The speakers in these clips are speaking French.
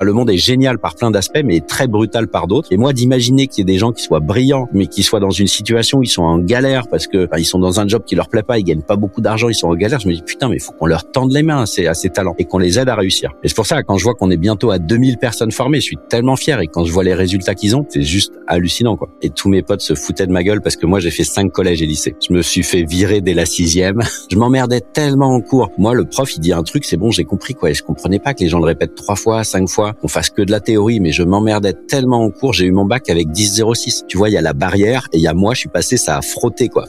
Le monde est génial par plein d'aspects, mais très brutal par d'autres. Et moi, d'imaginer qu'il y ait des gens qui soient brillants, mais qui soient dans une situation où ils sont en galère parce que ils sont dans un job qui leur plaît pas, ils gagnent pas beaucoup d'argent, ils sont en galère. Je me dis putain, mais il faut qu'on leur tende les mains à ces, à ces talents et qu'on les aide à réussir. Et c'est pour ça quand je vois qu'on est bientôt à 2000 personnes formées, je suis tellement fier. Et quand je vois les résultats qu'ils ont, c'est juste hallucinant quoi. Et tous mes potes se foutaient de ma gueule parce que moi j'ai fait cinq collèges et lycées. Je me suis fait virer dès la sixième. je m'emmerdais tellement en cours. Moi, le prof, il dit un truc, c'est bon, j'ai compris quoi. Et je comprenais pas que les gens le répètent trois fois, cinq fois, qu'on fasse que de la théorie, mais je m'emmerdais tellement en cours, j'ai eu mon bac avec 10,06. Tu vois, il y a la barrière et il y a moi, je suis passé, ça a frotté, quoi.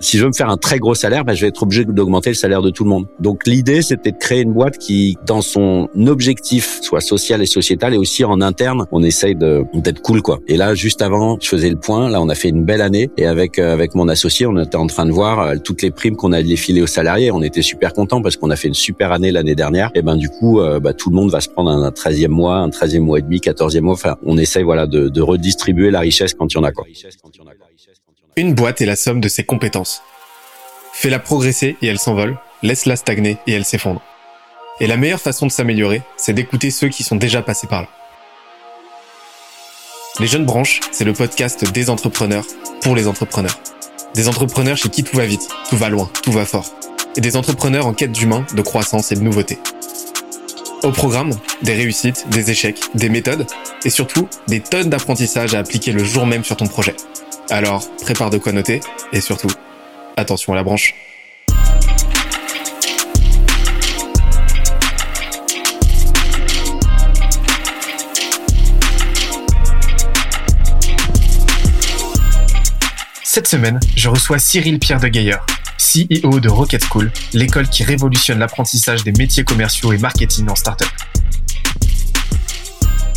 Si je veux me faire un très gros salaire, ben, je vais être obligé d'augmenter le salaire de tout le monde. Donc l'idée, c'était de créer une boîte qui, dans son objectif, soit social et sociétal, et aussi en interne, on essaye d'être cool, quoi. Et là, juste avant, je faisais le point. Là, on a fait une belle année, et avec euh, avec mon associé, on était en train de voir euh, toutes les primes qu'on allait filer aux salariés. On était super contents parce qu'on a fait une super année l'année dernière. Et ben du coup, euh, bah, tout le monde va se prendre un 13e mois, un 13e mois et demi, 14e mois. Enfin, on essaye voilà de, de redistribuer la richesse quand il y en a, quoi. Une boîte est la somme de ses compétences. Fais-la progresser et elle s'envole, laisse-la stagner et elle s'effondre. Et la meilleure façon de s'améliorer, c'est d'écouter ceux qui sont déjà passés par là. Les Jeunes Branches, c'est le podcast des entrepreneurs pour les entrepreneurs. Des entrepreneurs chez qui tout va vite, tout va loin, tout va fort. Et des entrepreneurs en quête d'humain, de croissance et de nouveauté. Au programme, des réussites, des échecs, des méthodes et surtout des tonnes d'apprentissages à appliquer le jour même sur ton projet. Alors, prépare de quoi noter et surtout, attention à la branche. Cette semaine, je reçois Cyril Pierre de Gaillard, CEO de Rocket School, l'école qui révolutionne l'apprentissage des métiers commerciaux et marketing en startup.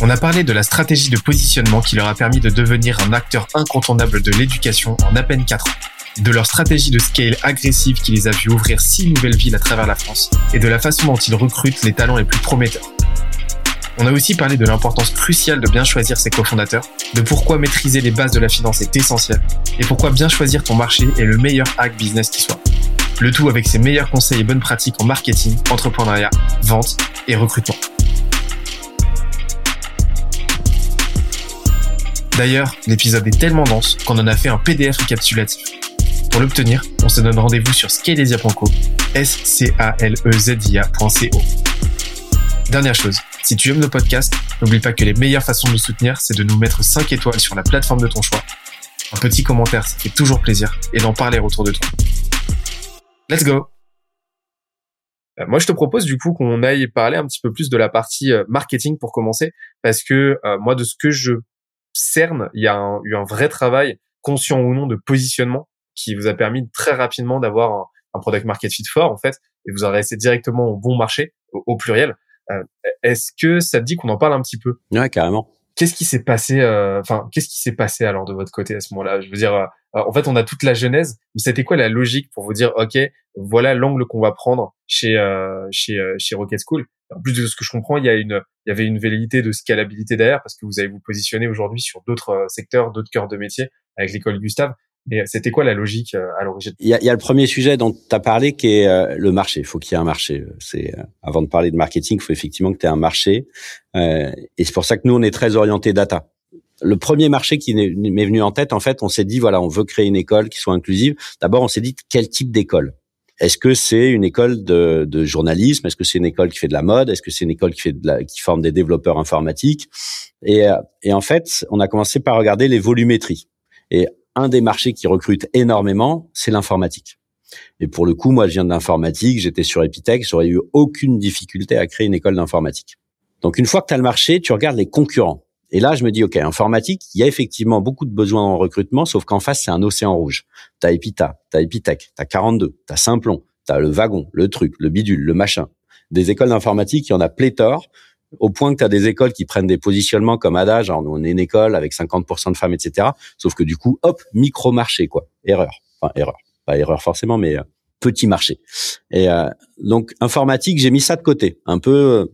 On a parlé de la stratégie de positionnement qui leur a permis de devenir un acteur incontournable de l'éducation en à peine 4 ans, de leur stratégie de scale agressive qui les a vu ouvrir 6 nouvelles villes à travers la France, et de la façon dont ils recrutent les talents les plus prometteurs. On a aussi parlé de l'importance cruciale de bien choisir ses cofondateurs, de pourquoi maîtriser les bases de la finance est essentiel, et pourquoi bien choisir ton marché est le meilleur hack business qui soit. Le tout avec ses meilleurs conseils et bonnes pratiques en marketing, entrepreneuriat, vente et recrutement. D'ailleurs, l'épisode est tellement dense qu'on en a fait un PDF récapitulatif. Pour l'obtenir, on se donne rendez-vous sur scalesia.co, s c a l e z i. Dernière chose, si tu aimes nos podcasts, n'oublie pas que les meilleures façons de nous soutenir, c'est de nous mettre 5 étoiles sur la plateforme de ton choix. Un petit commentaire, ça fait toujours plaisir, et d'en parler autour de toi. Let's go euh, moi, je te propose du coup qu'on aille parler un petit peu plus de la partie euh, marketing pour commencer, parce que euh, moi, de ce que je cerne, il y a eu un vrai travail, conscient ou non, de positionnement qui vous a permis très rapidement d'avoir un, product market fit fort en fait, et vous adressez directement au bon marché, au, pluriel. Euh, Est-ce que ça te dit qu'on en parle un petit peu? Ouais, carrément. Qu'est-ce qui s'est passé euh, Enfin, qu'est-ce qui s'est passé alors de votre côté à ce moment-là? Je veux dire, euh, en fait, on a toute la genèse, mais c'était quoi la logique pour vous dire, ok, voilà l'angle qu'on va prendre chez euh, chez chez Rocket School? En plus de ce que je comprends, il y a une il y avait une velléité de scalabilité derrière parce que vous allez vous positionner aujourd'hui sur d'autres secteurs, d'autres cœurs de métier avec l'école Gustave. Mais c'était quoi la logique euh, à l'origine? Il y, a, il y a, le premier sujet dont tu as parlé qui est euh, le marché. Il faut qu'il y ait un marché. C'est euh, avant de parler de marketing, il faut effectivement que tu aies un marché. Euh, et c'est pour ça que nous, on est très orienté data. Le premier marché qui m'est venu en tête, en fait, on s'est dit voilà, on veut créer une école qui soit inclusive. D'abord, on s'est dit quel type d'école? Est-ce que c'est une école de, de journalisme? Est-ce que c'est une école qui fait de la mode? Est-ce que c'est une école qui fait de la, qui forme des développeurs informatiques? Et, et en fait, on a commencé par regarder les volumétries. Et un des marchés qui recrute énormément, c'est l'informatique. Et pour le coup, moi, je viens de l'informatique, j'étais sur Epitech, j'aurais eu aucune difficulté à créer une école d'informatique. Donc, une fois que tu as le marché, tu regardes les concurrents. Et là, je me dis, OK, informatique, il y a effectivement beaucoup de besoins en recrutement, sauf qu'en face, c'est un océan rouge. T'as Epita, t'as Epitech, t'as 42, t'as Simplon, t'as le wagon, le truc, le bidule, le machin. Des écoles d'informatique, il y en a pléthore au point que tu as des écoles qui prennent des positionnements comme Adage, genre on est une école avec 50% de femmes, etc. Sauf que du coup, hop, micro-marché, quoi. Erreur. Enfin, erreur. Pas erreur forcément, mais euh, petit marché. Et euh, donc, informatique, j'ai mis ça de côté. Un peu euh,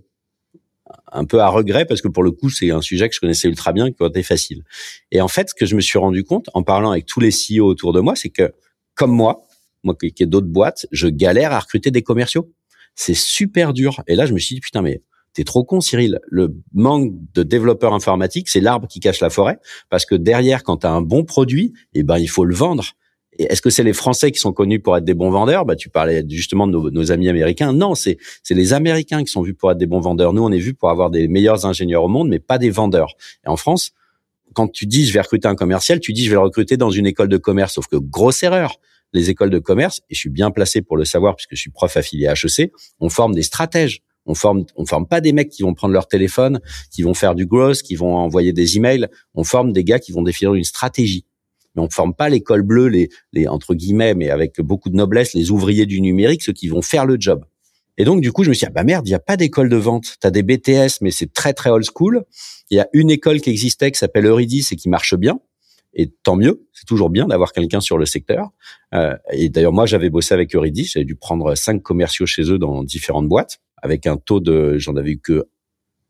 un peu à regret parce que pour le coup, c'est un sujet que je connaissais ultra bien, qui était facile. Et en fait, ce que je me suis rendu compte en parlant avec tous les CEO autour de moi, c'est que comme moi, moi qui ai d'autres boîtes, je galère à recruter des commerciaux. C'est super dur. Et là, je me suis dit, putain, mais T'es trop con, Cyril. Le manque de développeurs informatiques, c'est l'arbre qui cache la forêt, parce que derrière, quand tu as un bon produit, eh ben il faut le vendre. Est-ce que c'est les Français qui sont connus pour être des bons vendeurs? Bah, tu parlais justement de nos, nos amis américains. Non, c'est c'est les Américains qui sont vus pour être des bons vendeurs. Nous, on est vus pour avoir des meilleurs ingénieurs au monde, mais pas des vendeurs. Et en France, quand tu dis je vais recruter un commercial, tu dis je vais le recruter dans une école de commerce. Sauf que grosse erreur. Les écoles de commerce, et je suis bien placé pour le savoir puisque je suis prof affilié à HEC, on forme des stratèges. On forme, on forme pas des mecs qui vont prendre leur téléphone, qui vont faire du gross, qui vont envoyer des emails. On forme des gars qui vont définir une stratégie. Mais on forme pas l'école bleue, les, les entre guillemets, mais avec beaucoup de noblesse, les ouvriers du numérique, ceux qui vont faire le job. Et donc, du coup, je me suis dit, ah bah merde, il n'y a pas d'école de vente. Tu as des BTS, mais c'est très, très old school. Il y a une école qui existait qui s'appelle Eurydice et qui marche bien. Et tant mieux, c'est toujours bien d'avoir quelqu'un sur le secteur. Euh, et d'ailleurs, moi, j'avais bossé avec Eurydice. J'avais dû prendre cinq commerciaux chez eux dans différentes boîtes, avec un taux de, j'en avais eu que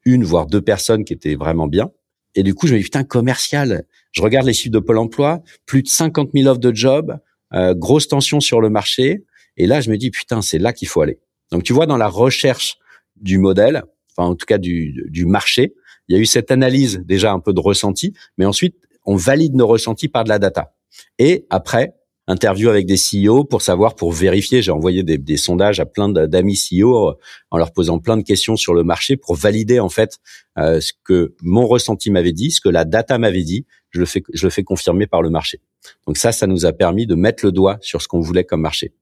une, voire deux personnes qui étaient vraiment bien. Et du coup, je me dis, putain, commercial. Je regarde les chiffres de Pôle emploi, plus de 50 000 offres de job, euh, grosse tension sur le marché. Et là, je me dis, putain, c'est là qu'il faut aller. Donc, tu vois, dans la recherche du modèle, enfin, en tout cas, du, du marché, il y a eu cette analyse déjà un peu de ressenti, mais ensuite, on valide nos ressentis par de la data. Et après, interview avec des CEO pour savoir, pour vérifier. J'ai envoyé des, sondages à plein d'amis CEO euh, en leur posant plein de questions sur le marché pour valider en fait euh, ce que mon ressenti m'avait dit, ce que la data m'avait dit. Je le fais, je le fais confirmer par le marché. Donc ça, ça nous a permis de mettre le doigt sur ce qu'on voulait comme marché.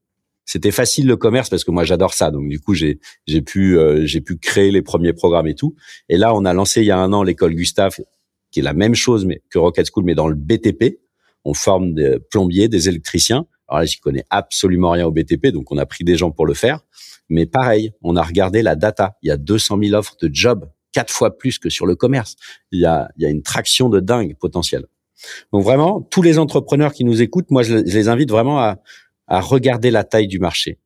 C'était facile le commerce parce que moi j'adore ça. Donc du coup j'ai j'ai pu euh, j'ai pu créer les premiers programmes et tout. Et là on a lancé il y a un an l'école Gustave qui est la même chose mais que Rocket School mais dans le BTP on forme des plombiers, des électriciens. Alors là, j'y connais absolument rien au BTP, donc on a pris des gens pour le faire. Mais pareil, on a regardé la data. Il y a 200 000 offres de jobs, quatre fois plus que sur le commerce. Il y a, il y a une traction de dingue potentielle. Donc vraiment, tous les entrepreneurs qui nous écoutent, moi, je les invite vraiment à, à regarder la taille du marché.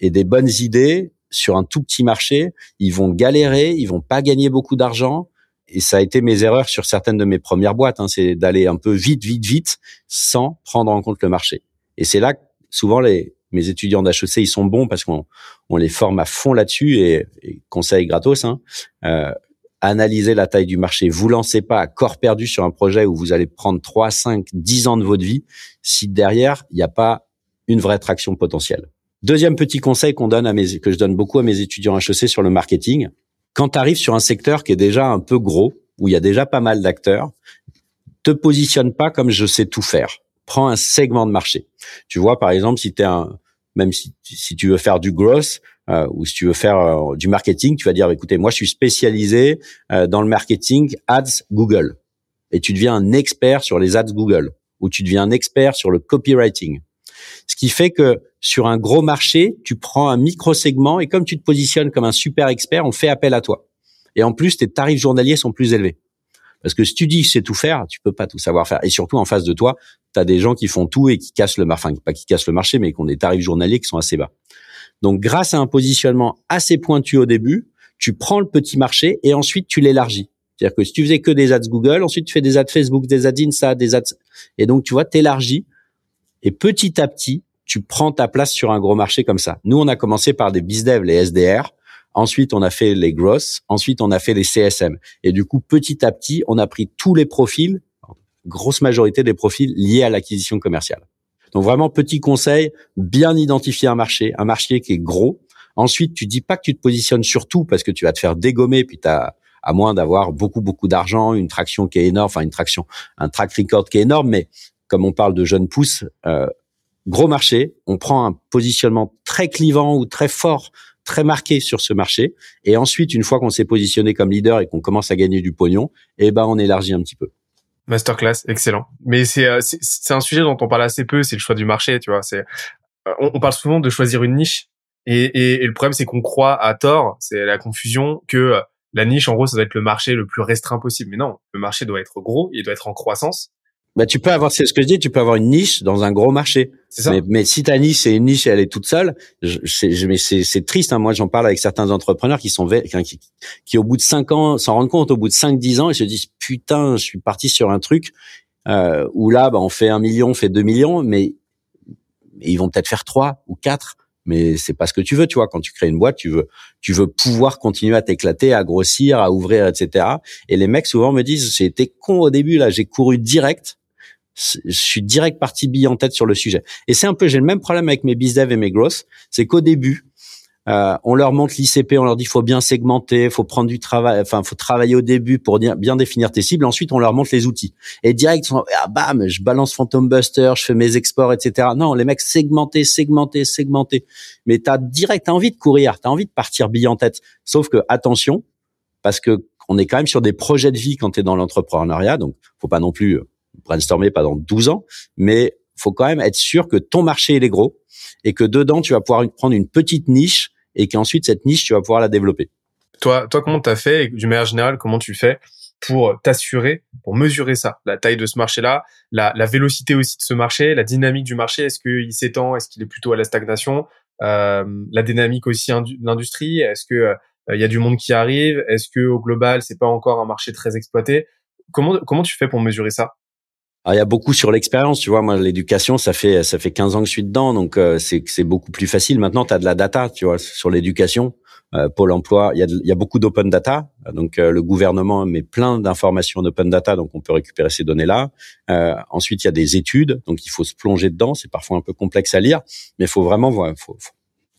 Et des bonnes idées sur un tout petit marché, ils vont galérer, ils vont pas gagner beaucoup d'argent, et ça a été mes erreurs sur certaines de mes premières boîtes, hein, c'est d'aller un peu vite, vite, vite, sans prendre en compte le marché. Et c'est là que souvent les mes étudiants d'HEC, ils sont bons parce qu'on on les forme à fond là-dessus et, conseil gratos. Hein, euh, analysez la taille du marché. Vous lancez pas à corps perdu sur un projet où vous allez prendre 3, 5, 10 ans de votre vie si derrière, il n'y a pas une vraie traction potentielle. Deuxième petit conseil qu'on donne à mes, que je donne beaucoup à mes étudiants HEC sur le marketing, quand tu arrives sur un secteur qui est déjà un peu gros, où il y a déjà pas mal d'acteurs, te positionne pas comme je sais tout faire. Prends un segment de marché. Tu vois, par exemple, si tu un, même si, tu veux faire du growth euh, ou si tu veux faire euh, du marketing, tu vas dire, écoutez, moi, je suis spécialisé euh, dans le marketing ads Google. Et tu deviens un expert sur les ads Google ou tu deviens un expert sur le copywriting. Ce qui fait que sur un gros marché, tu prends un micro-segment et comme tu te positionnes comme un super expert, on fait appel à toi. Et en plus, tes tarifs journaliers sont plus élevés. Parce que si tu dis c'est tout faire, tu peux pas tout savoir faire. Et surtout, en face de toi, tu as des gens qui font tout et qui cassent le marché, enfin, pas qui cassent le marché, mais qui ont des tarifs journaliers qui sont assez bas. Donc, grâce à un positionnement assez pointu au début, tu prends le petit marché et ensuite tu l'élargis. C'est-à-dire que si tu faisais que des ads Google, ensuite tu fais des ads Facebook, des ads Insta, des ads... Et donc, tu vois, t'élargis. Et petit à petit, tu prends ta place sur un gros marché comme ça. Nous, on a commencé par des bizdev, les SDR. Ensuite, on a fait les grosses. Ensuite, on a fait les CSM. Et du coup, petit à petit, on a pris tous les profils, grosse majorité des profils liés à l'acquisition commerciale. Donc vraiment, petit conseil, bien identifier un marché, un marché qui est gros. Ensuite, tu dis pas que tu te positionnes sur tout parce que tu vas te faire dégommer, puis t'as à moins d'avoir beaucoup beaucoup d'argent, une traction qui est énorme, enfin une traction, un track record qui est énorme, mais comme on parle de jeunes pousses, euh, gros marché, on prend un positionnement très clivant ou très fort, très marqué sur ce marché, et ensuite, une fois qu'on s'est positionné comme leader et qu'on commence à gagner du pognon, eh ben, on élargit un petit peu. Masterclass, excellent. Mais c'est euh, un sujet dont on parle assez peu, c'est le choix du marché, tu vois. C'est euh, on, parle souvent de choisir une niche, et, et, le problème c'est qu'on croit à tort, c'est la confusion que euh, la niche, en gros, ça doit être le marché le plus restreint possible. Mais non, le marché doit être gros, il doit être en croissance, bah, tu peux avoir, c'est ce que je dis, tu peux avoir une niche dans un gros marché. Ça. Mais, mais, si ta niche c'est une niche et elle est toute seule, je, mais c'est triste. Hein. Moi, j'en parle avec certains entrepreneurs qui sont qui, qui, au bout de cinq ans s'en rendent compte, au bout de cinq dix ans, ils se disent putain, je suis parti sur un truc euh, où là, bah, on fait un million, on fait deux millions, mais, mais ils vont peut-être faire trois ou quatre mais c'est pas ce que tu veux, tu vois. Quand tu crées une boîte, tu veux, tu veux pouvoir continuer à t'éclater, à grossir, à ouvrir, etc. Et les mecs souvent me disent, j'ai été con au début là, j'ai couru direct, je suis direct parti bille en tête sur le sujet. Et c'est un peu, j'ai le même problème avec mes bizdev et mes grosses, c'est qu'au début, euh, on leur montre l'ICP, on leur dit faut bien segmenter, faut prendre du travail, enfin faut travailler au début pour bien définir tes cibles. Ensuite, on leur montre les outils. Et direct, ah, bam, je balance Phantom Buster, je fais mes exports, etc. Non, les mecs segmenter, segmenter, segmenter. Mais t'as direct, t'as envie de courir, t'as envie de partir bille en tête. Sauf que attention, parce que on est quand même sur des projets de vie quand tu es dans l'entrepreneuriat, donc faut pas non plus brainstormer pendant 12 ans, mais faut quand même être sûr que ton marché il est gros et que dedans tu vas pouvoir prendre une petite niche et qu'ensuite cette niche, tu vas pouvoir la développer. Toi, toi, comment t'as fait et d'une manière générale, comment tu fais pour t'assurer, pour mesurer ça, la taille de ce marché-là, la, la, vélocité aussi de ce marché, la dynamique du marché, est-ce qu'il s'étend, est-ce qu'il est plutôt à la stagnation, euh, la dynamique aussi de l'industrie, est-ce que euh, il y a du monde qui arrive, est-ce que au global c'est pas encore un marché très exploité, comment comment tu fais pour mesurer ça? Il y a beaucoup sur l'expérience, tu vois. Moi, l'éducation, ça fait ça fait 15 ans que je suis dedans, donc euh, c'est c'est beaucoup plus facile. Maintenant, tu as de la data, tu vois, sur l'éducation. Euh, Pôle Emploi, il y a, il y a beaucoup d'open data. Donc, euh, le gouvernement met plein d'informations d'open data, donc on peut récupérer ces données-là. ensuite, il y a des études, donc il faut se plonger dedans. C'est parfois un peu complexe à lire, mais il faut vraiment voir.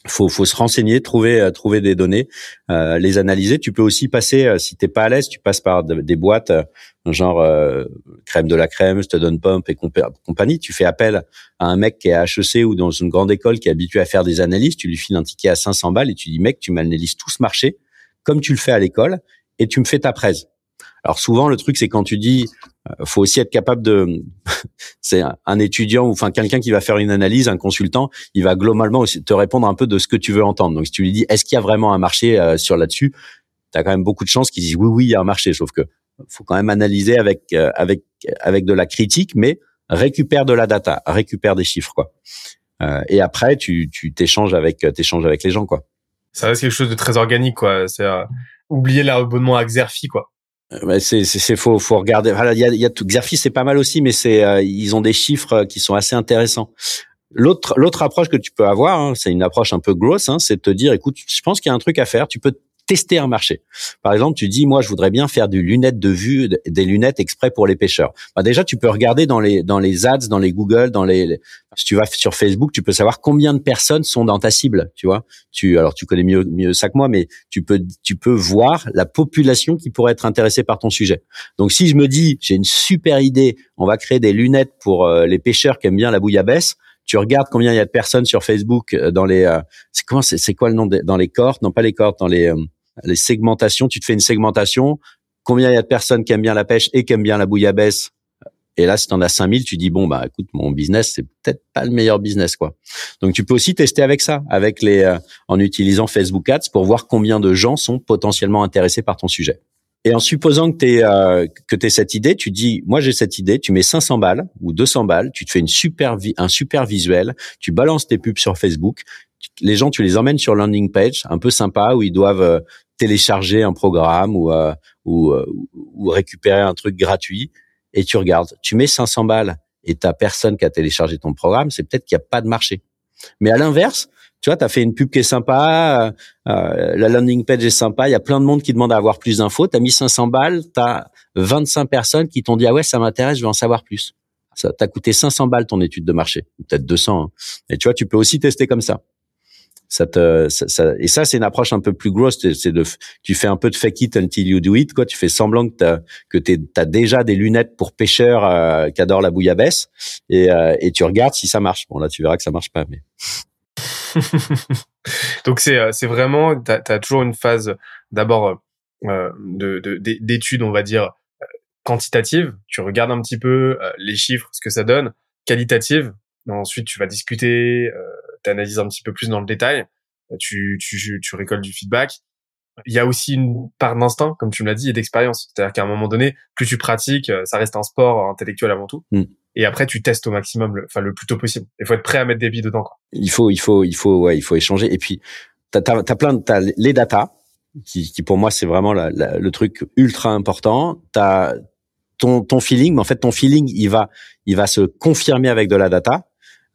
Faut, faut se renseigner, trouver, euh, trouver des données, euh, les analyser. Tu peux aussi passer, euh, si t'es pas à l'aise, tu passes par des boîtes genre crème de la crème, je pump et compagnie. Tu fais appel à un mec qui est à HEC ou dans une grande école qui est habitué à faire des analyses. Tu lui files un ticket à 500 balles et tu dis mec, tu m'analyses tout ce marché comme tu le fais à l'école et tu me fais ta presse. Alors souvent le truc c'est quand tu dis euh, faut aussi être capable de c'est un étudiant ou enfin quelqu'un qui va faire une analyse, un consultant, il va globalement aussi te répondre un peu de ce que tu veux entendre. Donc si tu lui dis est-ce qu'il y a vraiment un marché euh, sur là-dessus, tu as quand même beaucoup de chances qu'ils disent oui oui, il y a un marché sauf que faut quand même analyser avec euh, avec avec de la critique mais récupère de la data, récupère des chiffres quoi. et après tu tu t'échanges avec t'échanges avec les gens quoi. Ça reste quelque chose de très organique quoi, c'est oublier l'abonnement à Xerfi quoi. Euh, c'est c'est faut faut regarder. il y a, y a tout. Xerfi c'est pas mal aussi, mais c'est euh, ils ont des chiffres euh, qui sont assez intéressants. L'autre l'autre approche que tu peux avoir, hein, c'est une approche un peu grosse, hein, c'est de te dire, écoute, je pense qu'il y a un truc à faire. Tu peux tester un marché. Par exemple, tu dis, moi, je voudrais bien faire du lunette de vue, des lunettes exprès pour les pêcheurs. Bah, déjà, tu peux regarder dans les dans les ads, dans les Google, dans les, si tu vas sur Facebook, tu peux savoir combien de personnes sont dans ta cible. Tu vois, tu alors tu connais mieux mieux ça que moi, mais tu peux tu peux voir la population qui pourrait être intéressée par ton sujet. Donc, si je me dis, j'ai une super idée, on va créer des lunettes pour euh, les pêcheurs qui aiment bien la bouillabaisse tu regardes combien il y a de personnes sur Facebook euh, dans les euh, c'est comment c'est quoi le nom dans les cordes non pas les cordes dans les les segmentations, tu te fais une segmentation, combien il y a de personnes qui aiment bien la pêche et qui aiment bien la bouillabaisse? Et là, si tu en as 5000, tu dis bon bah écoute, mon business c'est peut-être pas le meilleur business quoi. Donc tu peux aussi tester avec ça, avec les euh, en utilisant Facebook Ads pour voir combien de gens sont potentiellement intéressés par ton sujet. Et en supposant que tu euh, que t'aies cette idée, tu dis moi j'ai cette idée, tu mets 500 balles ou 200 balles, tu te fais une super un super visuel, tu balances tes pubs sur Facebook, les gens tu les emmènes sur landing page un peu sympa où ils doivent euh, télécharger un programme ou, euh, ou, euh, ou récupérer un truc gratuit et tu regardes. Tu mets 500 balles et t'as personne qui a téléchargé ton programme, c'est peut-être qu'il n'y a pas de marché. Mais à l'inverse, tu vois, tu as fait une pub qui est sympa, euh, la landing page est sympa, il y a plein de monde qui demande à avoir plus d'infos, tu as mis 500 balles, tu as 25 personnes qui t'ont dit « Ah ouais, ça m'intéresse, je veux en savoir plus ». Ça t'a coûté 500 balles ton étude de marché, peut-être 200. Hein. Et tu vois, tu peux aussi tester comme ça ça te ça, et ça c'est une approche un peu plus grosse c'est de tu fais un peu de fake it until you do it quoi. Tu fais semblant que t'as que t'as déjà des lunettes pour pêcheurs euh, qui adorent la bouillabaisse et euh, et tu regardes si ça marche. Bon là tu verras que ça marche pas mais. Donc c'est euh, c'est vraiment t'as as toujours une phase d'abord euh, de d'études on va dire quantitative tu regardes un petit peu les chiffres ce que ça donne. Qualitative ensuite tu vas discuter tu analyses un petit peu plus dans le détail, tu, tu, tu récoltes du feedback. Il y a aussi une part d'instinct, comme tu me l'as dit, et d'expérience. C'est-à-dire qu'à un moment donné, plus tu pratiques, euh, ça reste un sport intellectuel avant tout. Mm. Et après, tu testes au maximum, le, enfin le plus tôt possible. Il faut être prêt à mettre des billes dedans. Quoi. Il faut, il faut, il faut, ouais, il faut échanger. Et puis, t'as as, as, plein, t'as les datas qui, qui pour moi c'est vraiment la, le truc ultra important. T'as ton ton feeling, mais en fait ton feeling, il va, il va se confirmer avec de la data.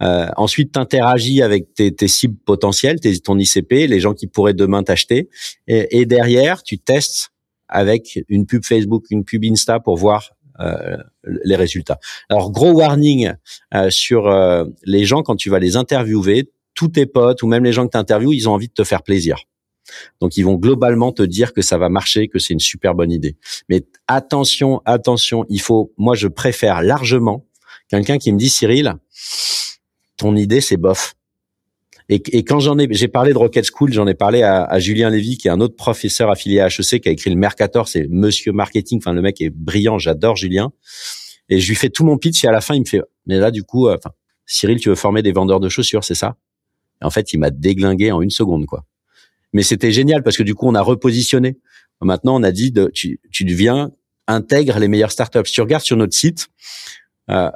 Euh, ensuite, t'interagis avec tes, tes, cibles potentielles, tes, ton ICP, les gens qui pourraient demain t'acheter. Et, et, derrière, tu testes avec une pub Facebook, une pub Insta pour voir euh, les résultats. Alors, gros warning euh, sur euh, les gens quand tu vas les interviewer, tous tes potes ou même les gens que tu interviews, ils ont envie de te faire plaisir. Donc ils vont globalement te dire que ça va marcher, que c'est une super bonne idée. Mais attention, attention, il faut moi je préfère largement quelqu'un qui me dit Cyril, ton idée c'est bof. Et, et quand j'en ai, j'ai parlé de Rocket School, j'en ai parlé à, à, Julien Lévy, qui est un autre professeur affilié à HEC, qui a écrit le Mercator, c'est Monsieur Marketing. Enfin, le mec est brillant, j'adore Julien. Et je lui fais tout mon pitch et à la fin, il me fait, mais là, du coup, euh, Cyril, tu veux former des vendeurs de chaussures, c'est ça? En fait, il m'a déglingué en une seconde, quoi. Mais c'était génial parce que du coup, on a repositionné. Maintenant, on a dit, de, tu, tu deviens intègre les meilleures startups. Si tu regardes sur notre site, euh,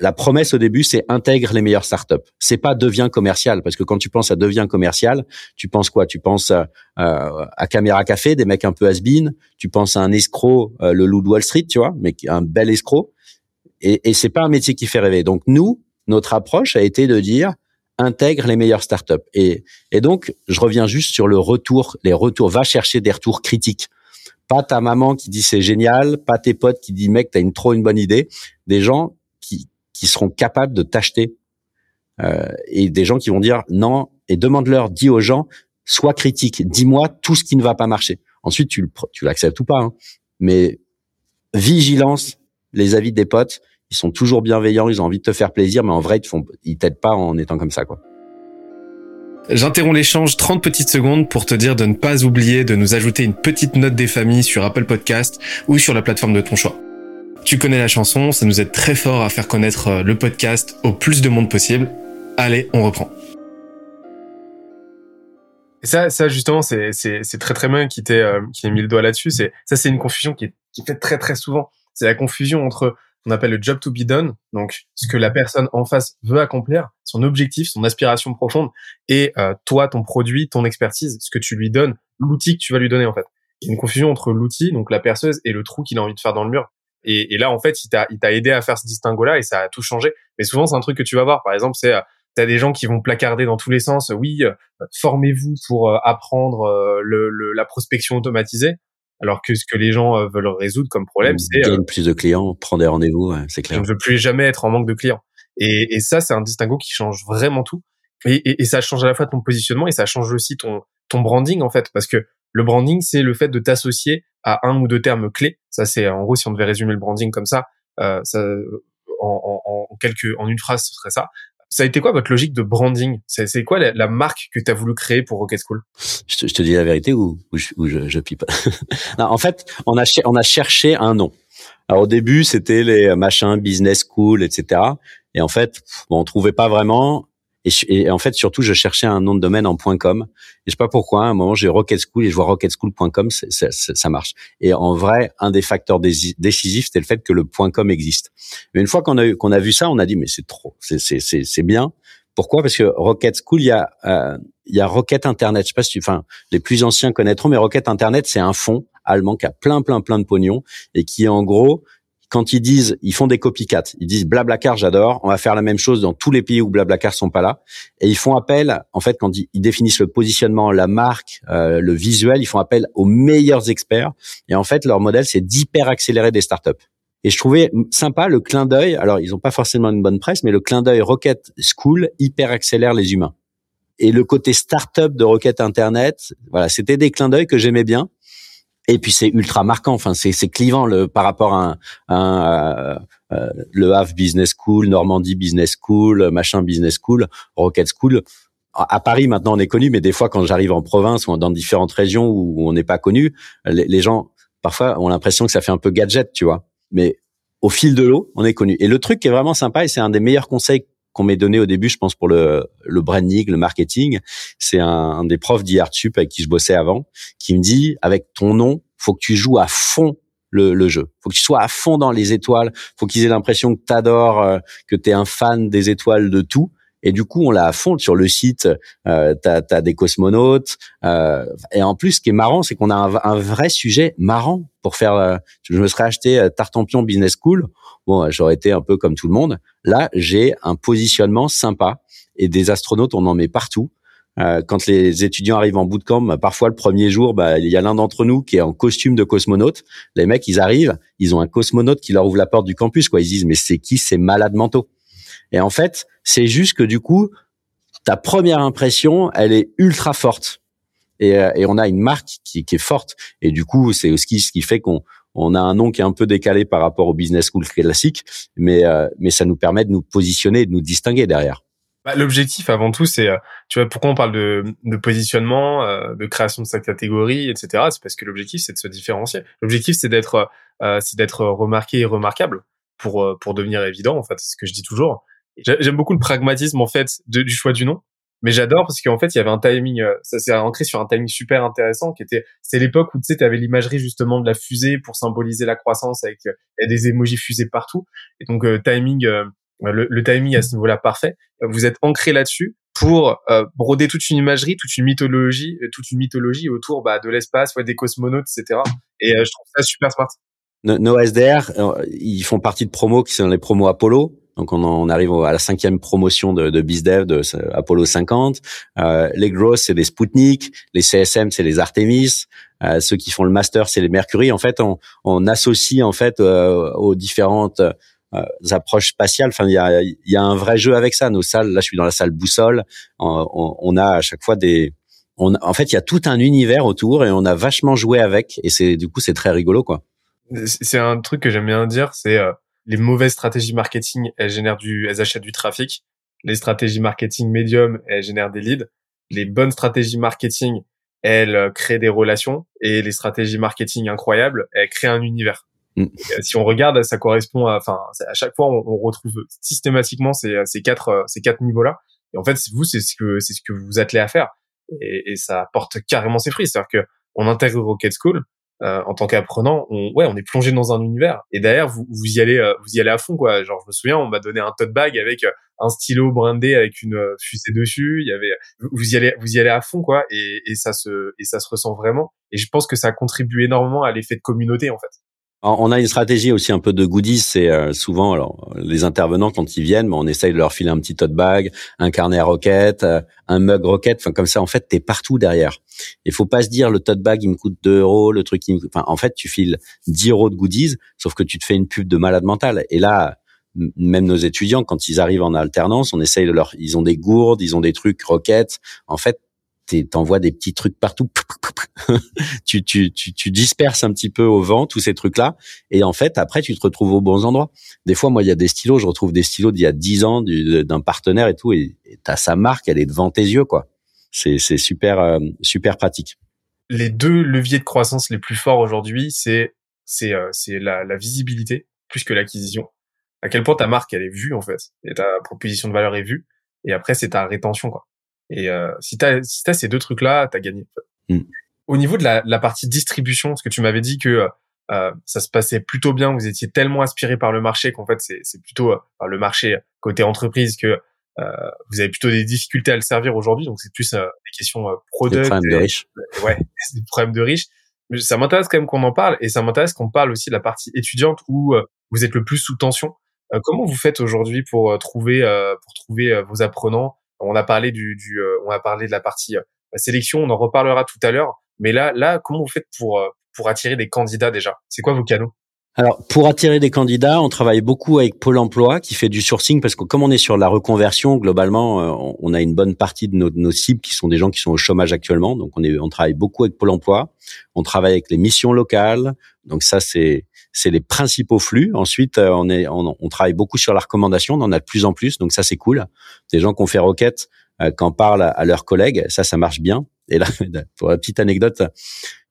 la promesse au début, c'est intègre les meilleures startups. C'est pas devient commercial parce que quand tu penses à devient commercial, tu penses quoi? Tu penses à, à, Caméra Café, des mecs un peu has -been. Tu penses à un escroc, euh, le loup de Wall Street, tu vois, mais un bel escroc. Et, et c'est pas un métier qui fait rêver. Donc nous, notre approche a été de dire intègre les meilleures startups. Et, et donc, je reviens juste sur le retour, les retours. Va chercher des retours critiques. Pas ta maman qui dit c'est génial, pas tes potes qui disent mec t'as une trop une bonne idée. Des gens qui qui seront capables de t'acheter euh, et des gens qui vont dire non et demande-leur, dis aux gens, sois critique, dis-moi tout ce qui ne va pas marcher. Ensuite, tu, l'acceptes ou pas, hein. mais vigilance, les avis des potes, ils sont toujours bienveillants, ils ont envie de te faire plaisir, mais en vrai, ils te font, t'aident pas en étant comme ça, quoi. J'interromps l'échange 30 petites secondes pour te dire de ne pas oublier de nous ajouter une petite note des familles sur Apple Podcast ou sur la plateforme de ton choix. Tu connais la chanson, ça nous aide très fort à faire connaître euh, le podcast au plus de monde possible. Allez, on reprend. Et ça, ça justement, c'est très très bien qui t'ait euh, qui mis le doigt là-dessus. C'est ça, c'est une confusion qui est qui fait très très souvent. C'est la confusion entre qu'on appelle le job to be done, donc ce que la personne en face veut accomplir, son objectif, son aspiration profonde, et euh, toi, ton produit, ton expertise, ce que tu lui donnes, l'outil que tu vas lui donner en fait. Il y a une confusion entre l'outil, donc la perceuse, et le trou qu'il a envie de faire dans le mur. Et, et là, en fait, il t'a, il t'a aidé à faire ce distinguo-là et ça a tout changé. Mais souvent, c'est un truc que tu vas voir. Par exemple, c'est, euh, t'as des gens qui vont placarder dans tous les sens. Oui, euh, formez-vous pour euh, apprendre le, le, la prospection automatisée. Alors que ce que les gens veulent résoudre comme problème, c'est gagne plus de clients, prends des rendez-vous, c'est clair. Je ne veux plus jamais être en manque de clients. Et, et ça, c'est un distinguo qui change vraiment tout. Et, et, et, ça change à la fois ton positionnement et ça change aussi ton ton branding en fait, parce que le branding, c'est le fait de t'associer à un ou deux termes clés. Ça, c'est en gros, si on devait résumer le branding comme ça, euh, ça en, en, en, quelques, en une phrase, ce serait ça. Ça a été quoi votre logique de branding? C'est quoi la, marque que tu as voulu créer pour Rocket School? Je te, je te, dis la vérité ou, ou je, ou je, pipe? Non, En fait, on a, on a cherché un nom. Alors au début, c'était les machins business school, etc. Et en fait, bon, on trouvait pas vraiment. Et, en fait, surtout, je cherchais un nom de domaine en .com. Et je sais pas pourquoi. À un moment, j'ai Rocket School et je vois rocketschool.com, ça marche. Et en vrai, un des facteurs décisifs, c'était le fait que le .com existe. Mais une fois qu'on a qu'on a vu ça, on a dit mais c'est trop, c'est bien. Pourquoi? Parce que Rocket School, il y a euh, il y a Rocket Internet. Je sais pas si, enfin, les plus anciens connaîtront, mais Rocket Internet, c'est un fonds allemand qui a plein plein plein de pognon et qui en gros quand ils disent, ils font des copycats. Ils disent Blablacar, j'adore. On va faire la même chose dans tous les pays où Blablacar sont pas là. Et ils font appel, en fait, quand ils, définissent le positionnement, la marque, euh, le visuel, ils font appel aux meilleurs experts. Et en fait, leur modèle, c'est d'hyper accélérer des startups. Et je trouvais sympa le clin d'œil. Alors, ils n'ont pas forcément une bonne presse, mais le clin d'œil Rocket School hyper accélère les humains. Et le côté startup de Rocket Internet, voilà, c'était des clins d'œil que j'aimais bien. Et puis c'est ultra marquant. Enfin, c'est c'est clivant le par rapport à, un, euh, le Havre Business School, Normandie Business School, machin Business School, Rocket School. À Paris maintenant on est connu, mais des fois quand j'arrive en province ou dans différentes régions où on n'est pas connu, les, les, gens parfois ont l'impression que ça fait un peu gadget, tu vois. Mais au fil de l'eau, on est connu. Et le truc qui est vraiment sympa et c'est un des meilleurs conseils qu'on m'ait donné au début, je pense pour le, le branding, le marketing, c'est un, un, des profs d'IARTSUP avec qui je bossais avant, qui me dit avec ton nom, faut que tu joues à fond le, le, jeu. Faut que tu sois à fond dans les étoiles. Faut qu'ils aient l'impression que t'adores, euh, que t'es un fan des étoiles de tout. Et du coup, on l'a à fond sur le site. Euh, t'as as des cosmonautes. Euh, et en plus, ce qui est marrant, c'est qu'on a un, vrai sujet marrant pour faire. Euh, je me serais acheté euh, Tartampion Business School. Bon, j'aurais été un peu comme tout le monde. Là, j'ai un positionnement sympa et des astronautes, on en met partout. Euh, quand les étudiants arrivent en bootcamp, bah, parfois le premier jour, bah, il y a l'un d'entre nous qui est en costume de cosmonaute. Les mecs, ils arrivent, ils ont un cosmonaute qui leur ouvre la porte du campus. Quoi. Ils disent, mais c'est qui ces malades mentaux? Et en fait, c'est juste que du coup, ta première impression, elle est ultra forte. Et, euh, et on a une marque qui, qui, est forte. Et du coup, c'est aussi ce qui fait qu'on on a un nom qui est un peu décalé par rapport au business school classique, mais, euh, mais ça nous permet de nous positionner et de nous distinguer derrière. Bah, L'objectif avant tout, c'est, euh, tu vois, pourquoi on parle de, de positionnement, euh, de création de sa catégorie, etc. C'est parce que l'objectif, c'est de se différencier. L'objectif, c'est d'être, euh, c'est d'être remarqué et remarquable pour pour devenir évident. En fait, c'est ce que je dis toujours. J'aime beaucoup le pragmatisme en fait du choix du nom, mais j'adore parce qu'en fait, il y avait un timing, ça s'est ancré sur un timing super intéressant qui était, c'est l'époque où tu sais, tu avais l'imagerie justement de la fusée pour symboliser la croissance avec des émojis fusées partout. Et donc timing le, timing à ce niveau-là parfait. Vous êtes ancré là-dessus pour euh, broder toute une imagerie, toute une mythologie, euh, toute une mythologie autour bah, de l'espace, des cosmonautes, etc. Et euh, je trouve ça super smart. Nos, SDR, ils font partie de promos qui sont les promos Apollo. Donc on, on arrive à la cinquième promotion de, de BizDev de Apollo 50. Euh, les Growth, c'est des Sputnik. Les CSM, c'est les Artemis. Euh, ceux qui font le master, c'est les Mercury. En fait, on, on associe en fait aux différentes euh, approches spatiales. Enfin, il y a, y a un vrai jeu avec ça. Nos salles, là, je suis dans la salle boussole. On, on a à chaque fois des, on, en fait, il y a tout un univers autour et on a vachement joué avec. Et c'est du coup, c'est très rigolo, quoi. C'est un truc que j'aime bien dire, c'est euh, les mauvaises stratégies marketing, elles génèrent du, elles achètent du trafic. Les stratégies marketing médium, elles génèrent des leads. Les bonnes stratégies marketing, elles euh, créent des relations. Et les stratégies marketing incroyables, elles créent un univers. Mm. Euh, si on regarde, ça correspond à, enfin, à chaque fois, on, retrouve systématiquement ces, ces quatre, euh, ces quatre niveaux-là. Et en fait, vous, c'est ce que, c'est ce que vous vous attelez à faire. Et, et ça porte carrément ses fruits. C'est-à-dire que on intègre Rocket School, euh, en tant qu'apprenant, on, ouais, on est plongé dans un univers. Et derrière, vous, vous y allez, vous y allez à fond, quoi. Genre, je me souviens, on m'a donné un tote bag avec un stylo brandé avec une fusée dessus. Il y avait, vous y allez, vous y allez à fond, quoi. Et, et ça se, et ça se ressent vraiment. Et je pense que ça contribue énormément à l'effet de communauté, en fait. On a une stratégie aussi un peu de goodies. C'est euh, souvent alors les intervenants quand ils viennent, on essaye de leur filer un petit tote bag, un carnet rocket, euh, un mug rocket. Enfin comme ça, en fait, t'es partout derrière. Il faut pas se dire le tote bag il me coûte 2 euros, le truc. Il me... Enfin en fait, tu files 10 euros de goodies, sauf que tu te fais une pub de malade mental. Et là, même nos étudiants, quand ils arrivent en alternance, on essaye de leur, ils ont des gourdes, ils ont des trucs roquettes. En fait, t'envoies des petits trucs partout. tu, tu, tu, tu, disperses un petit peu au vent tous ces trucs-là. Et en fait, après, tu te retrouves aux bons endroits. Des fois, moi, il y a des stylos, je retrouve des stylos d'il y a dix ans d'un partenaire et tout. Et t'as sa marque, elle est devant tes yeux, quoi. C'est super, euh, super pratique. Les deux leviers de croissance les plus forts aujourd'hui, c'est c'est euh, la, la visibilité plus que l'acquisition. À quel point ta marque elle est vue en fait et ta proposition de valeur est vue. Et après, c'est ta rétention quoi. Et euh, si tu as, si as ces deux trucs-là, tu as gagné. Mm. Au niveau de la, la, partie distribution, parce que tu m'avais dit que euh, ça se passait plutôt bien, vous étiez tellement aspiré par le marché qu'en fait, c'est plutôt euh, le marché côté entreprise que euh, vous avez plutôt des difficultés à le servir aujourd'hui. Donc, c'est plus euh, des questions euh, product. Des problèmes de riches. Ouais, des problèmes de riches. Mais ça m'intéresse quand même qu'on en parle et ça m'intéresse qu'on parle aussi de la partie étudiante où vous êtes le plus sous tension. comment vous faites aujourd'hui pour trouver pour trouver vos apprenants on a parlé du, du euh, on a parlé de la partie euh, sélection, on en reparlera tout à l'heure. Mais là, là, comment vous faites pour euh, pour attirer des candidats déjà? C'est quoi vos canaux? Alors, pour attirer des candidats, on travaille beaucoup avec Pôle Emploi qui fait du sourcing parce que comme on est sur la reconversion, globalement, on a une bonne partie de nos, nos, cibles qui sont des gens qui sont au chômage actuellement. Donc, on, est, on travaille beaucoup avec Pôle Emploi. On travaille avec les missions locales. Donc, ça, c'est c'est les principaux flux. Ensuite, euh, on, est, on, on, travaille beaucoup sur la recommandation, on en a de plus en plus, donc ça c'est cool. Des gens qui ont fait requête, euh, qui en parlent à, leurs collègues, ça ça marche bien. Et là, pour la petite anecdote,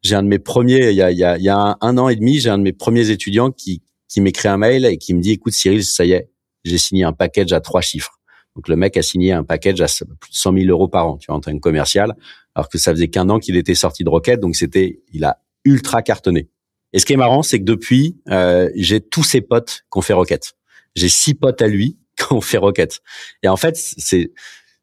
j'ai un de mes premiers, il y a, il y a, y a un, an et demi, j'ai un de mes premiers étudiants qui, qui m'écrit un mail et qui me dit, écoute Cyril, ça y est, j'ai signé un package à trois chiffres. Donc le mec a signé un package à plus de 100 000 euros par an, tu vois, en tant que commercial, alors que ça faisait qu'un an qu'il était sorti de Rocket, donc c'était, il a ultra cartonné. Et ce qui est marrant, c'est que depuis, euh, j'ai tous ses potes qu'on fait Rocket. J'ai six potes à lui quand on fait Rocket. Et en fait, c'est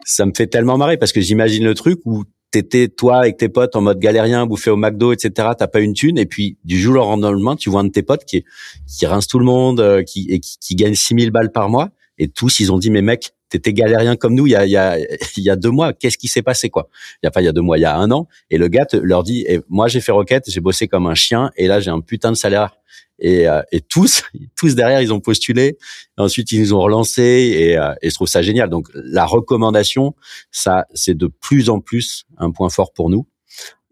ça me fait tellement marrer parce que j'imagine le truc où t'étais toi avec tes potes en mode galérien, bouffé au McDo, etc. T'as pas une thune et puis du jour au lendemain, tu vois un de tes potes qui qui rince tout le monde, euh, qui et qui, qui gagne 6000 balles par mois et tous ils ont dit mais mec t'étais galérien comme nous il y a il y a y a deux mois. Qu'est-ce qui s'est passé quoi? Il y a pas il y a deux mois il y a un an. Et le gars leur dit et moi j'ai fait Rocket j'ai bossé comme un chien et là j'ai un putain de salaire. Et, euh, et tous tous derrière ils ont postulé. Ensuite ils nous ont relancé et, euh, et je trouve ça génial. Donc la recommandation ça c'est de plus en plus un point fort pour nous.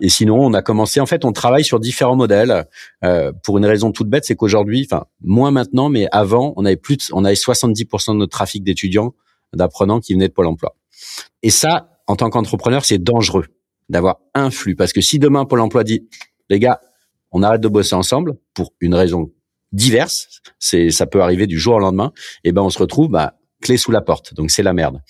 Et sinon, on a commencé. En fait, on travaille sur différents modèles. Euh, pour une raison toute bête, c'est qu'aujourd'hui, enfin moins maintenant, mais avant, on avait plus, de, on avait 70% de notre trafic d'étudiants d'apprenants qui venaient de Pôle Emploi. Et ça, en tant qu'entrepreneur, c'est dangereux d'avoir un flux parce que si demain Pôle Emploi dit les gars, on arrête de bosser ensemble pour une raison diverse, c'est ça peut arriver du jour au lendemain, et ben on se retrouve bah, clé sous la porte. Donc c'est la merde.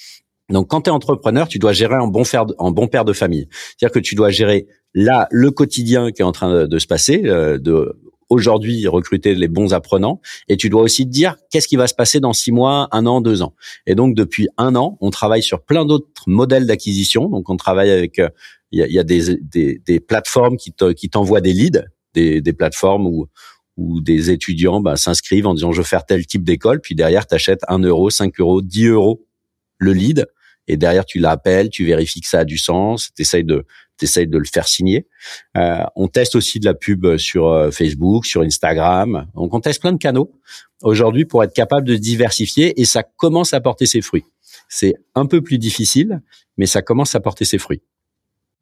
Donc quand tu es entrepreneur, tu dois gérer en bon, bon père de famille. C'est-à-dire que tu dois gérer là le quotidien qui est en train de, se passer, euh, de aujourd'hui recruter les bons apprenants et tu dois aussi te dire qu'est-ce qui va se passer dans six mois, un an, deux ans? Et donc depuis un an, on travaille sur plein d'autres modèles d'acquisition. Donc on travaille avec euh, il y, a, y a des, des, des, plateformes qui t'envoient des leads, des, des plateformes où où des étudiants bah, s'inscrivent en disant je veux faire tel type d'école, puis derrière tu achètes 1 euro, 5 euros, 10 euros le lead, et derrière tu l'appelles, tu vérifies que ça a du sens, tu essayes de t'essayes de le faire signer. Euh, on teste aussi de la pub sur euh, Facebook, sur Instagram. Donc on teste plein de canaux aujourd'hui pour être capable de diversifier et ça commence à porter ses fruits. C'est un peu plus difficile, mais ça commence à porter ses fruits.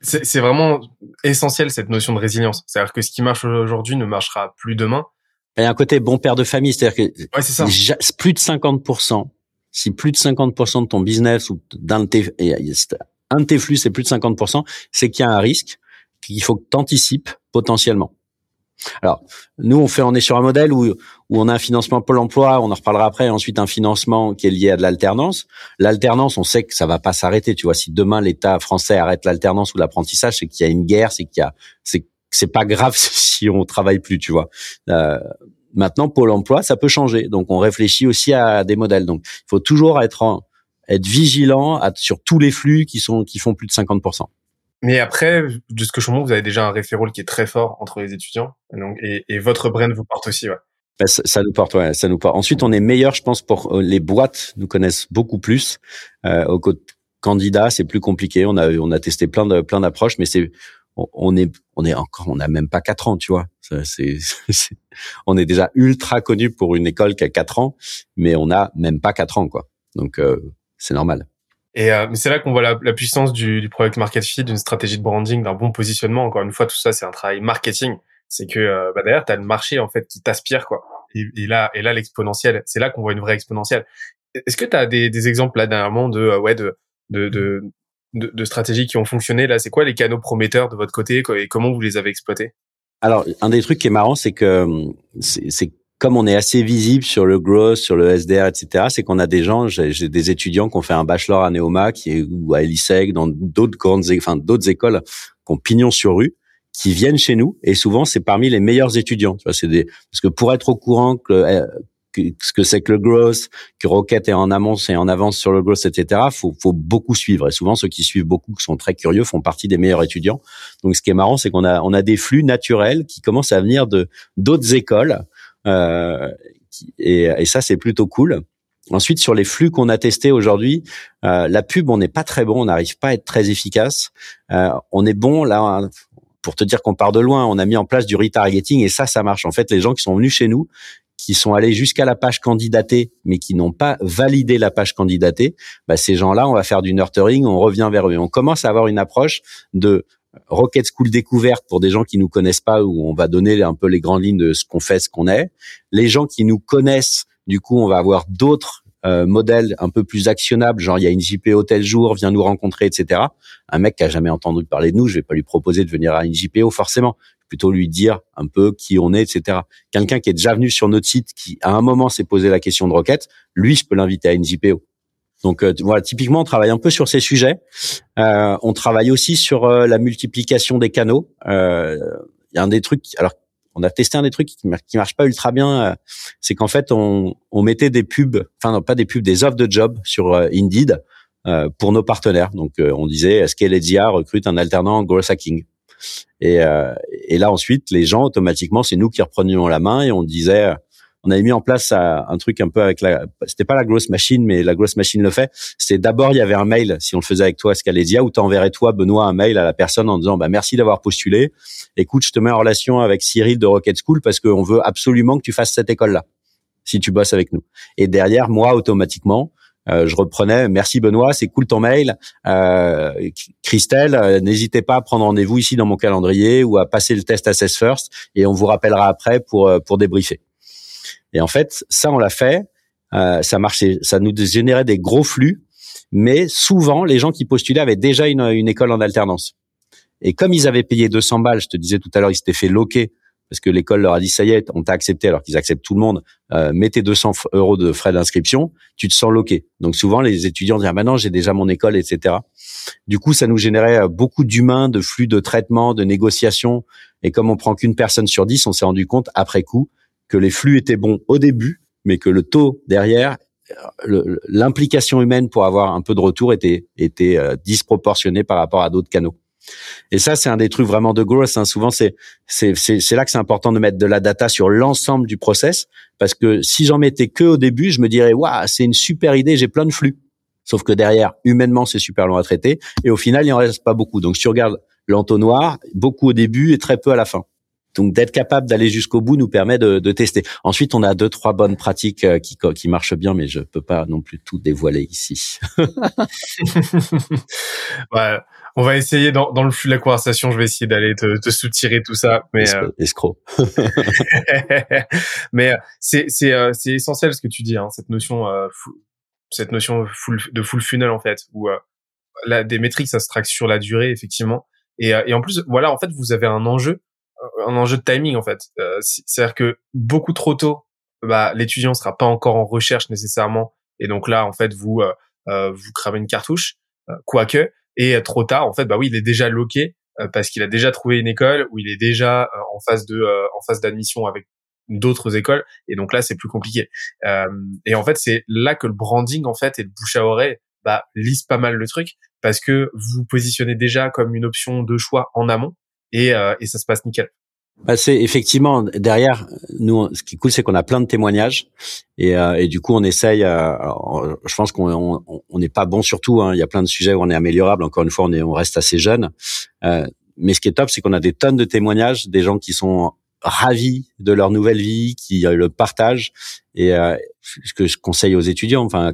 C'est vraiment essentiel cette notion de résilience. C'est-à-dire que ce qui marche aujourd'hui ne marchera plus demain. Il y a un côté bon père de famille, c'est-à-dire que ouais, ça. plus de 50%, si plus de 50% de ton business ou d'un de tes, un de tes flux, c'est plus de 50%, c'est qu'il y a un risque qu'il faut que tu anticipes potentiellement. Alors, nous, on fait, on est sur un modèle où, où on a un financement Pôle emploi, on en reparlera après, ensuite un financement qui est lié à de l'alternance. L'alternance, on sait que ça va pas s'arrêter, tu vois. Si demain l'État français arrête l'alternance ou l'apprentissage, c'est qu'il y a une guerre, c'est qu'il y a, c'est, c'est pas grave si on travaille plus, tu vois. Euh, maintenant, Pôle emploi, ça peut changer. Donc, on réfléchit aussi à des modèles. Donc, il faut toujours être en, être vigilant sur tous les flux qui sont qui font plus de 50%. Mais après, de ce que je comprends, vous avez déjà un référent qui est très fort entre les étudiants, et, donc, et, votre brand vous porte aussi, ouais. Ben, ça, nous porte, ouais, ça nous porte. Ensuite, on est meilleur, je pense, pour euh, les boîtes nous connaissent beaucoup plus. Euh, au candidat, c'est plus compliqué. On a on a testé plein de plein d'approches, mais c'est on, est on est encore on a même pas quatre ans, tu vois. C'est on est déjà ultra connu pour une école qui a quatre ans, mais on a même pas quatre ans, quoi. Donc euh, c'est normal. Et euh, c'est là qu'on voit la, la, puissance du, du product market fit, d'une stratégie de branding, d'un bon positionnement. Encore une fois, tout ça, c'est un travail marketing. C'est que euh, bah, derrière, tu as le marché en fait qui t'aspire, quoi. Et, et, là, et là, l'exponentiel, c'est là qu'on voit une vraie exponentielle. Est-ce que tu as des, des, exemples là dernièrement de euh, ouais de de, de de, de, stratégies qui ont fonctionné? Là C'est quoi les canaux prometteurs de votre côté et comment vous les avez exploités? Alors, un des trucs qui est marrant, c'est que c'est comme on est assez visible sur le growth, sur le SDR, etc., c'est qu'on a des gens, j'ai des étudiants qui ont fait un bachelor à Neoma, qui est ou à Eliseg, dans d'autres grandes, enfin d'autres écoles qui ont pignon sur rue, qui viennent chez nous, et souvent c'est parmi les meilleurs étudiants. Tu vois, c'est des parce que pour être au courant que, ce que c'est que le growth, que Rocket est en amont, et en avance sur le growth, etc. Faut, faut beaucoup suivre. Et souvent, ceux qui suivent beaucoup, qui sont très curieux, font partie des meilleurs étudiants. Donc, ce qui est marrant, c'est qu'on a, on a des flux naturels qui commencent à venir de d'autres écoles euh, et, et, ça, c'est plutôt cool. Ensuite, sur les flux qu'on a testés aujourd'hui, euh, la pub, on n'est pas très bon, on n'arrive pas à être très efficace. Euh, on est bon là, pour te dire qu'on part de loin, on a mis en place du retargeting et ça, ça marche. En fait, les gens qui sont venus chez nous, qui sont allés jusqu'à la page candidatée, mais qui n'ont pas validé la page candidatée, bah, ces gens-là, on va faire du nurturing, on revient vers eux. On commence à avoir une approche de Rocket School découverte pour des gens qui nous connaissent pas, où on va donner un peu les grandes lignes de ce qu'on fait, ce qu'on est. Les gens qui nous connaissent, du coup, on va avoir d'autres euh, modèles un peu plus actionnables, genre il y a une JPO tel jour, viens nous rencontrer, etc. Un mec qui a jamais entendu parler de nous, je vais pas lui proposer de venir à une JPO forcément, plutôt lui dire un peu qui on est, etc. Quelqu'un qui est déjà venu sur notre site, qui à un moment s'est posé la question de Rocket, lui, je peux l'inviter à une JPO. Donc euh, voilà, typiquement, on travaille un peu sur ces sujets. Euh, on travaille aussi sur euh, la multiplication des canaux. Il y a un des trucs, alors on a testé un des trucs qui, qui marche pas ultra bien. c'est qu'en fait, on, on mettait des pubs, enfin non pas des pubs, des offres de job sur Indeed pour nos partenaires. Donc, on disait, Scaledia recrute un alternant growth hacking? Et, et là ensuite, les gens automatiquement, c'est nous qui reprenions la main et on disait on avait mis en place un truc un peu avec la, c'était pas la grosse machine, mais la grosse machine le fait. C'était d'abord il y avait un mail, si on le faisait avec toi, Scalesia, où t'enverrais toi, Benoît, un mail à la personne en disant, bah merci d'avoir postulé. Écoute, je te mets en relation avec Cyril de Rocket School parce qu'on veut absolument que tu fasses cette école-là, si tu bosses avec nous. Et derrière, moi, automatiquement, euh, je reprenais. Merci Benoît, c'est cool ton mail. Euh, Christelle, euh, n'hésitez pas à prendre rendez-vous ici dans mon calendrier ou à passer le test Assess First et on vous rappellera après pour pour débriefer. Et en fait, ça, on l'a fait. Euh, ça marchait, ça nous générait des gros flux, mais souvent, les gens qui postulaient avaient déjà une, une école en alternance. Et comme ils avaient payé 200 balles, je te disais tout à l'heure, ils s'étaient fait loquer parce que l'école leur a dit ça y est, on t'a accepté alors qu'ils acceptent tout le monde. Euh, mettez 200 euros de frais d'inscription, tu te sens loqué. Donc souvent les étudiants disent ah, maintenant j'ai déjà mon école, etc. Du coup ça nous générait beaucoup d'humains, de flux de traitement, de négociations. Et comme on prend qu'une personne sur dix, on s'est rendu compte après coup que les flux étaient bons au début, mais que le taux derrière, l'implication humaine pour avoir un peu de retour était était euh, disproportionnée par rapport à d'autres canaux. Et ça, c'est un des trucs vraiment de growth. Hein. Souvent, c'est là que c'est important de mettre de la data sur l'ensemble du process, parce que si j'en mettais que au début, je me dirais waouh, c'est une super idée, j'ai plein de flux. Sauf que derrière, humainement, c'est super long à traiter, et au final, il en reste pas beaucoup. Donc, si tu regardes l'entonnoir, beaucoup au début et très peu à la fin. Donc d'être capable d'aller jusqu'au bout nous permet de, de, tester. Ensuite, on a deux trois bonnes pratiques euh, qui, qui marchent bien, mais je peux pas non plus tout dévoiler ici. ouais, on va essayer dans, dans, le flux de la conversation, je vais essayer d'aller te, te soutirer tout ça. Mais euh... escroc. mais euh, c'est c'est euh, c'est essentiel ce que tu dis, hein, cette notion cette notion full, de full funnel en fait, où là, des métriques ça se traque sur la durée effectivement. Et, et en plus, voilà, en fait, vous avez un enjeu un enjeu de timing en fait. Euh, c'est-à-dire que beaucoup trop tôt, bah, l'étudiant sera pas encore en recherche nécessairement, et donc là en fait vous euh, euh vous cramez une cartouche, euh, quoique, et trop tard en fait bah oui il est déjà loqué parce qu'il a déjà trouvé une école ou il est déjà en phase de en phase d'admission avec d'autres écoles. Et donc là c'est plus compliqué. Et en fait c'est là que le branding en fait et le bouche à oreille bah lise pas mal le truc parce que vous positionnez déjà comme une option de choix en amont et, euh, et ça se passe nickel. Bah c'est effectivement derrière nous. Ce qui est cool, c'est qu'on a plein de témoignages et, euh, et du coup, on essaye. Euh, je pense qu'on on n'est pas bon sur tout. Hein. Il y a plein de sujets où on est améliorable. Encore une fois, on est on reste assez jeune. Euh, mais ce qui est top, c'est qu'on a des tonnes de témoignages, des gens qui sont ravis de leur nouvelle vie, qui le partagent. Et euh, ce que je conseille aux étudiants, enfin,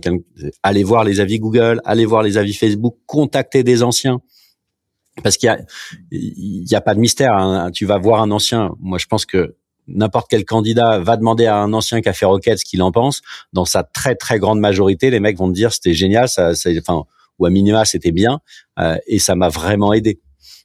allez voir les avis Google, allez voir les avis Facebook, contactez des anciens parce qu'il y a, il y a pas de mystère. Hein. Tu vas voir un ancien. Moi, je pense que n'importe quel candidat va demander à un ancien qui a fait Rocket ce qu'il en pense. Dans sa très très grande majorité, les mecs vont te dire c'était génial, ça, ça, enfin, ou à minima c'était bien, euh, et ça m'a vraiment aidé.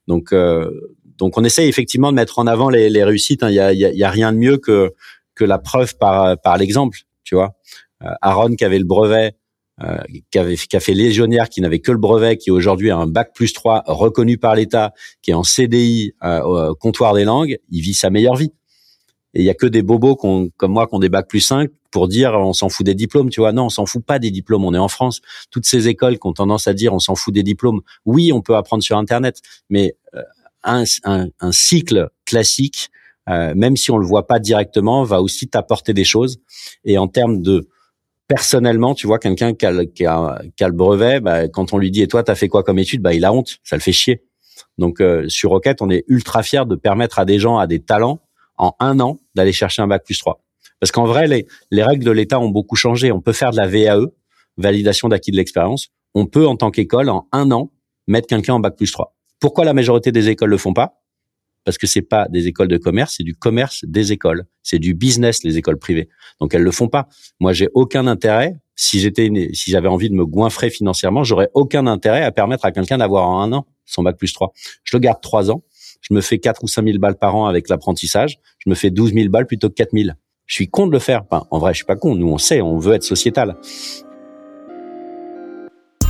Donc, euh, donc on essaye effectivement de mettre en avant les, les réussites. Hein. Il y, a, il, y a, rien de mieux que que la preuve par par l'exemple. Tu vois, euh, Aaron qui avait le brevet euh, qui, fait légionnaire, qui n'avait que le brevet, qui aujourd'hui a un bac plus 3 reconnu par l'État, qui est en CDI euh, au comptoir des langues, il vit sa meilleure vie. Et il y a que des bobos comme moi qui ont des bacs plus 5 pour dire on s'en fout des diplômes, tu vois. Non, on s'en fout pas des diplômes. On est en France. Toutes ces écoles qui ont tendance à dire on s'en fout des diplômes. Oui, on peut apprendre sur Internet, mais euh, un, un, un cycle classique, euh, même si on le voit pas directement, va aussi t'apporter des choses. Et en termes de personnellement, tu vois, quelqu'un qui a, qui, a, le brevet, bah, quand on lui dit et toi, t'as fait quoi comme étude, bah, il a honte, ça le fait chier. Donc euh, sur Rocket, on est ultra fier de permettre à des gens, à des talents, en un an, d'aller chercher un bac plus 3. Parce qu'en vrai, les, les règles de l'État ont beaucoup changé. On peut faire de la VAE, validation d'acquis de l'expérience. On peut, en tant qu'école, en un an, mettre quelqu'un en bac plus 3. Pourquoi la majorité des écoles le font pas? Parce que c'est pas des écoles de commerce, c'est du commerce des écoles, c'est du business les écoles privées. Donc elles le font pas. Moi, j'ai aucun intérêt si j'étais si j'avais envie de me goinfrer financièrement, j'aurais aucun intérêt à permettre à quelqu'un d'avoir en un an son bac plus 3. Je le garde trois ans, je me fais quatre ou cinq mille balles par an avec l'apprentissage, je me fais 12 000 balles plutôt que 4 000. Je suis con de le faire. Enfin, en vrai, je suis pas con. Nous, on sait, on veut être sociétal.